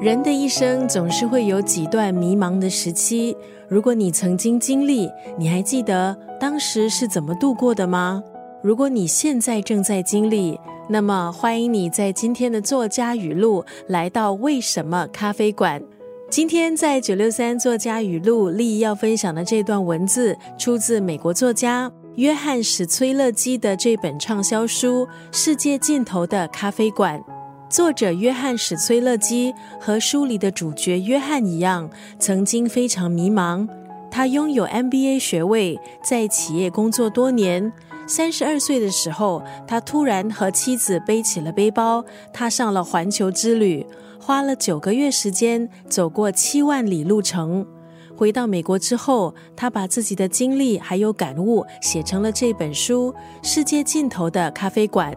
人的一生总是会有几段迷茫的时期。如果你曾经经历，你还记得当时是怎么度过的吗？如果你现在正在经历，那么欢迎你在今天的作家语录来到为什么咖啡馆。今天在九六三作家语录，丽要分享的这段文字出自美国作家约翰史崔勒基的这本畅销书《世界尽头的咖啡馆》。作者约翰史崔勒基和书里的主角约翰一样，曾经非常迷茫。他拥有 MBA 学位，在企业工作多年。三十二岁的时候，他突然和妻子背起了背包，踏上了环球之旅，花了九个月时间，走过七万里路程。回到美国之后，他把自己的经历还有感悟写成了这本书《世界尽头的咖啡馆》。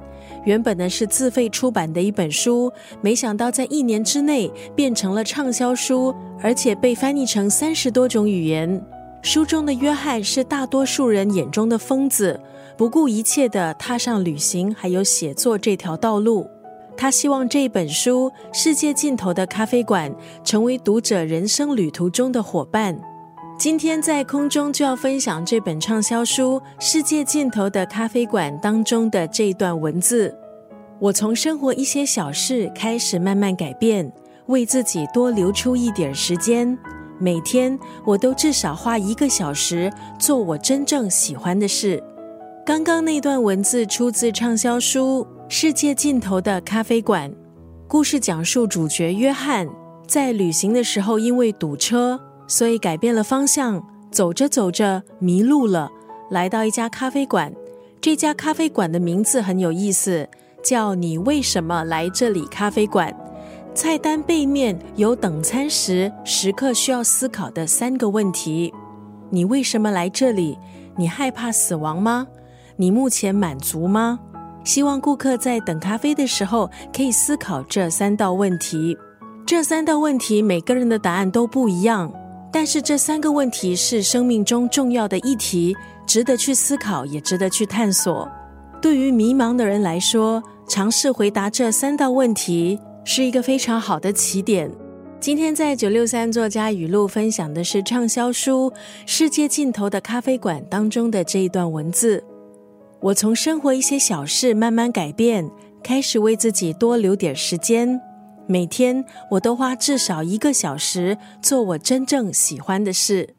原本呢是自费出版的一本书，没想到在一年之内变成了畅销书，而且被翻译成三十多种语言。书中的约翰是大多数人眼中的疯子，不顾一切的踏上旅行还有写作这条道路。他希望这本书《世界尽头的咖啡馆》成为读者人生旅途中的伙伴。今天在空中就要分享这本畅销书《世界尽头的咖啡馆》当中的这一段文字。我从生活一些小事开始慢慢改变，为自己多留出一点时间。每天我都至少花一个小时做我真正喜欢的事。刚刚那段文字出自畅销书《世界尽头的咖啡馆》。故事讲述主角约翰在旅行的时候因为堵车。所以改变了方向，走着走着迷路了，来到一家咖啡馆。这家咖啡馆的名字很有意思，叫“你为什么来这里咖啡馆”。菜单背面有等餐时时刻需要思考的三个问题：你为什么来这里？你害怕死亡吗？你目前满足吗？希望顾客在等咖啡的时候可以思考这三道问题。这三道问题每个人的答案都不一样。但是这三个问题是生命中重要的议题，值得去思考，也值得去探索。对于迷茫的人来说，尝试回答这三道问题是一个非常好的起点。今天在九六三作家语录分享的是畅销书《世界尽头的咖啡馆》当中的这一段文字。我从生活一些小事慢慢改变，开始为自己多留点时间。每天我都花至少一个小时做我真正喜欢的事。